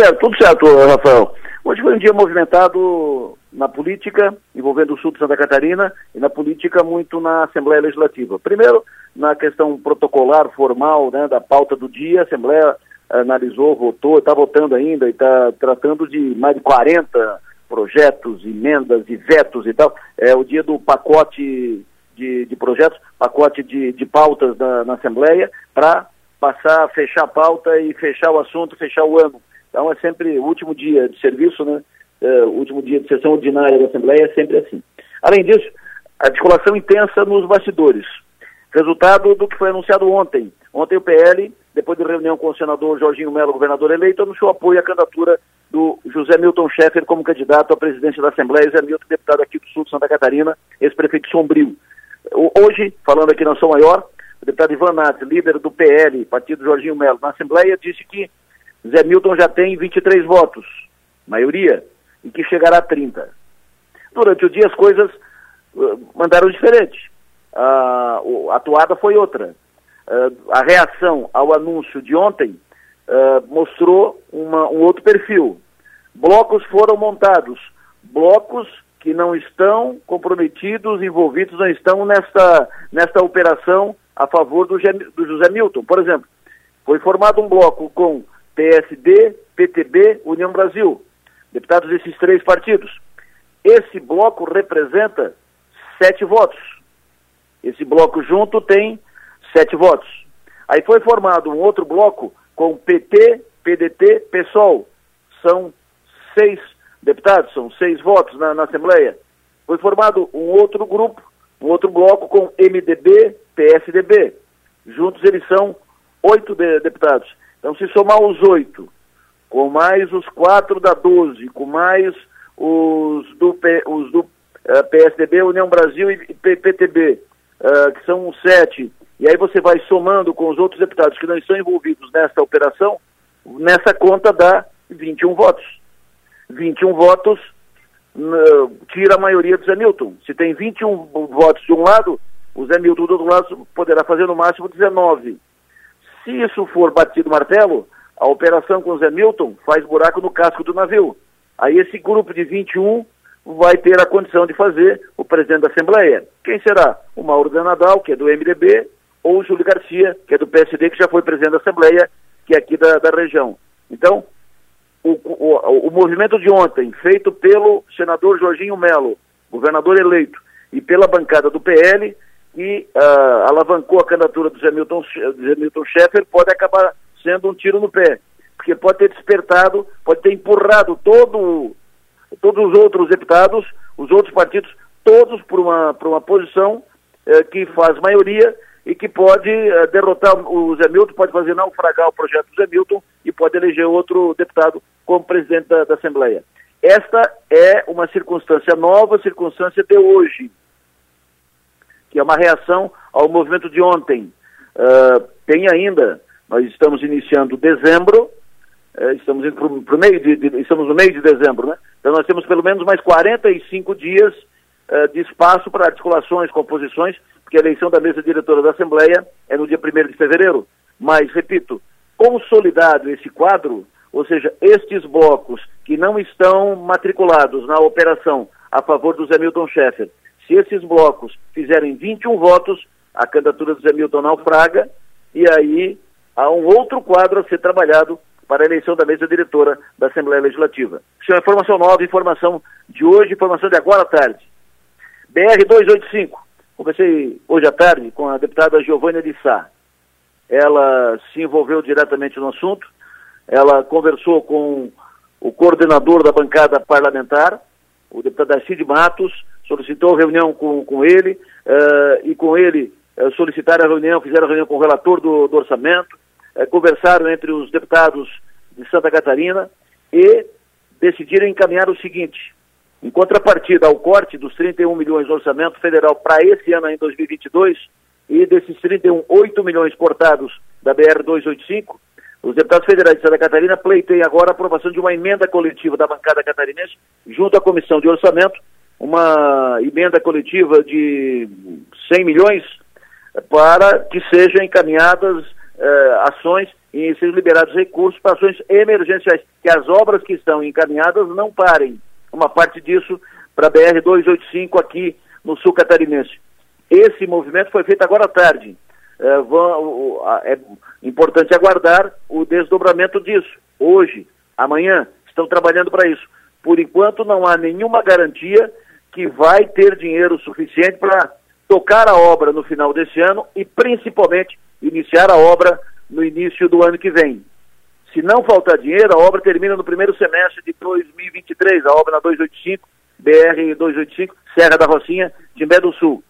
certo, tudo certo, Rafael. Hoje foi um dia movimentado na política, envolvendo o sul de Santa Catarina, e na política muito na Assembleia Legislativa. Primeiro, na questão protocolar, formal, né, da pauta do dia, a Assembleia analisou, votou, está votando ainda e está tratando de mais de 40 projetos, emendas e vetos e tal. É o dia do pacote de, de projetos, pacote de, de pautas na, na Assembleia, para passar, fechar a pauta e fechar o assunto, fechar o ano. Então é sempre o último dia de serviço, né? É, o último dia de sessão ordinária da Assembleia é sempre assim. Além disso, articulação intensa nos bastidores. Resultado do que foi anunciado ontem. Ontem o PL, depois de reunião com o senador Jorginho Melo, governador eleito, anunciou apoio à candidatura do José Milton Schaeffer como candidato à presidência da Assembleia, José Milton, deputado aqui do Sul de Santa Catarina, ex-prefeito Sombrio. Hoje, falando aqui na São Maior, o deputado Ivan Nats, líder do PL, partido Jorginho Melo, na Assembleia, disse que Zé Milton já tem 23 votos, maioria, e que chegará a 30. Durante o dia as coisas uh, mandaram diferente. A atuada foi outra. Uh, a reação ao anúncio de ontem uh, mostrou uma, um outro perfil. Blocos foram montados, blocos que não estão comprometidos, envolvidos, não estão nesta, nesta operação a favor do, do José Milton. Por exemplo, foi formado um bloco com PSD, PTB, União Brasil, deputados desses três partidos. Esse bloco representa sete votos. Esse bloco junto tem sete votos. Aí foi formado um outro bloco com PT, PDT, PSOL. São seis deputados, são seis votos na, na Assembleia. Foi formado um outro grupo, um outro bloco com MDB, PSDB. Juntos eles são oito de, deputados. Então, se somar os oito, com mais os quatro da 12, com mais os do, os do uh, eh, PSDB, União Brasil e PTB, uh, eh, que são sete, e aí você vai somando com os outros deputados que não estão envolvidos nessa operação, nessa conta dá 21 votos. 21 votos uh, tira a maioria do Zé Milton. Se tem 21 votos de um lado, o Zé Milton do outro lado poderá fazer no máximo 19. Se isso for batido martelo, a operação com o Zé Milton faz buraco no casco do navio. Aí esse grupo de 21 vai ter a condição de fazer o presidente da Assembleia. Quem será? O Mauro Danadal, que é do MDB, ou o Júlio Garcia, que é do PSD, que já foi presidente da Assembleia, que é aqui da, da região. Então, o, o, o movimento de ontem, feito pelo senador Jorginho Melo, governador eleito, e pela bancada do PL, que uh, alavancou a candidatura do Zé Milton, Schaeffer, pode acabar sendo um tiro no pé, porque pode ter despertado, pode ter empurrado todo, todos os outros deputados, os outros partidos, todos por uma, por uma posição uh, que faz maioria e que pode uh, derrotar o Zé Milton, pode fazer naufragar o projeto do Zé Milton e pode eleger outro deputado como presidente da, da Assembleia. Esta é uma circunstância nova, circunstância de hoje, é uma reação ao movimento de ontem. Uh, tem ainda, nós estamos iniciando dezembro, uh, estamos, indo pro, pro meio de, de, estamos no meio de dezembro, né? Então nós temos pelo menos mais 45 dias uh, de espaço para articulações, composições, porque a eleição da mesa diretora da Assembleia é no dia 1 de fevereiro. Mas, repito, consolidado esse quadro, ou seja, estes blocos que não estão matriculados na operação a favor do Zé Milton Schaeffer, se esses blocos fizerem 21 votos, a candidatura do Zé Milton naufraga e aí há um outro quadro a ser trabalhado para a eleição da mesa diretora da Assembleia Legislativa. Isso é informação nova, informação de hoje, informação de agora à tarde. BR 285. Conversei hoje à tarde com a deputada Giovânia de Sá. Ela se envolveu diretamente no assunto, ela conversou com o coordenador da bancada parlamentar, o deputado Cid Matos, solicitou reunião com, com ele, uh, e com ele uh, solicitaram a reunião, fizeram a reunião com o relator do, do orçamento, uh, conversaram entre os deputados de Santa Catarina e decidiram encaminhar o seguinte, em contrapartida ao corte dos 31 milhões do orçamento federal para esse ano em 2022, e desses 31, 8 milhões cortados da BR-285, os deputados federais de Santa Catarina pleiteiam agora a aprovação de uma emenda coletiva da bancada catarinense junto à Comissão de Orçamento, uma emenda coletiva de 100 milhões para que sejam encaminhadas eh, ações em ser liberados recursos para ações emergenciais, que as obras que estão encaminhadas não parem. Uma parte disso para a BR-285 aqui no sul catarinense. Esse movimento foi feito agora à tarde. É, vão, é importante aguardar o desdobramento disso. Hoje, amanhã, estão trabalhando para isso. Por enquanto, não há nenhuma garantia que vai ter dinheiro suficiente para tocar a obra no final desse ano e, principalmente, iniciar a obra no início do ano que vem. Se não faltar dinheiro, a obra termina no primeiro semestre de 2023, a obra na 285, BR 285, Serra da Rocinha, Timbé do Sul.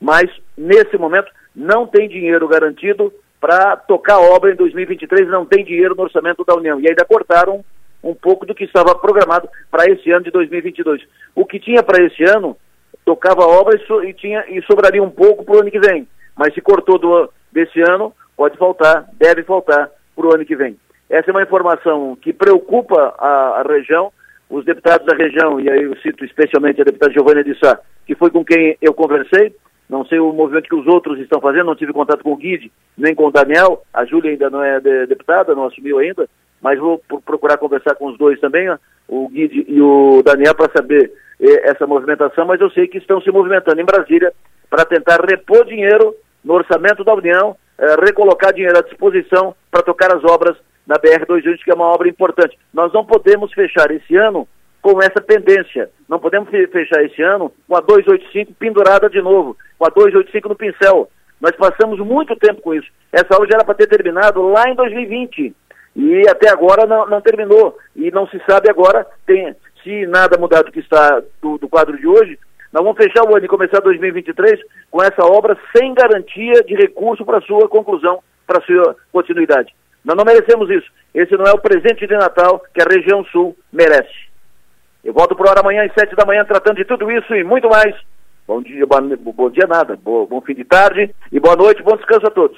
Mas, nesse momento, não tem dinheiro garantido para tocar a obra em 2023, não tem dinheiro no orçamento da União. E ainda cortaram um pouco do que estava programado para esse ano de 2022. O que tinha para esse ano, tocava a obra e, so, e, tinha, e sobraria um pouco para o ano que vem. Mas se cortou do, desse ano, pode faltar, deve faltar para o ano que vem. Essa é uma informação que preocupa a, a, região, os deputados da região, e aí eu cito especialmente a deputada Giovanna de Sá, que foi com quem eu conversei, não sei o movimento que os outros estão fazendo, não tive contato com o Guide, nem com o Daniel, a Júlia ainda não é de, deputada, não assumiu ainda, mas vou procurar conversar com os dois também, o Guide e o Daniel, para saber eh, essa movimentação, mas eu sei que estão se movimentando em Brasília para tentar repor dinheiro no orçamento da União, eh, recolocar dinheiro à disposição para tocar as obras na BR-280, que é uma obra importante. Nós não podemos fechar esse ano com essa pendência. Não podemos fechar esse ano com a 285 pendurada de novo, com a 285 no pincel. Nós passamos muito tempo com isso. Essa aula já era para ter terminado lá em 2020 e até agora não, não, terminou. E não se sabe agora, tem, se nada mudar do que está do, do quadro de hoje, nós vamos fechar o ano e começar 2023 com essa obra sem garantia de recurso para sua conclusão, para sua continuidade. Nós não merecemos isso. Esse não é o presente de Natal que a região sul merece. Eu volto para hora amanhã às sete da manhã tratando de tudo isso e muito mais. Bom dia, bom, bom dia nada, bom, bom fim de tarde e boa noite, bom descanso a todos.